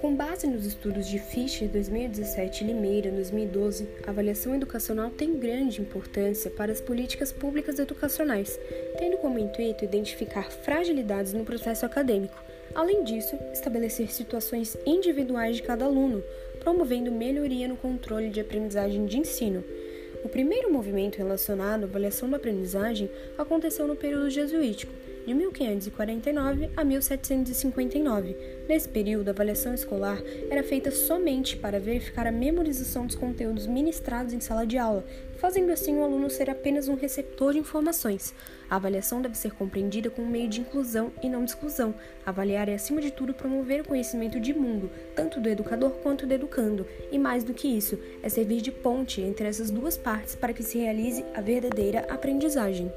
Com base nos estudos de Fischer 2017 e Limeira 2012, a avaliação educacional tem grande importância para as políticas públicas educacionais, tendo como intuito identificar fragilidades no processo acadêmico. Além disso, estabelecer situações individuais de cada aluno, promovendo melhoria no controle de aprendizagem de ensino. O primeiro movimento relacionado à avaliação da aprendizagem aconteceu no período jesuítico de 1549 a 1759. Nesse período, a avaliação escolar era feita somente para verificar a memorização dos conteúdos ministrados em sala de aula, fazendo assim o aluno ser apenas um receptor de informações. A avaliação deve ser compreendida como um meio de inclusão e não de exclusão. Avaliar é, acima de tudo, promover o conhecimento de mundo, tanto do educador quanto do educando, e mais do que isso, é servir de ponte entre essas duas partes para que se realize a verdadeira aprendizagem.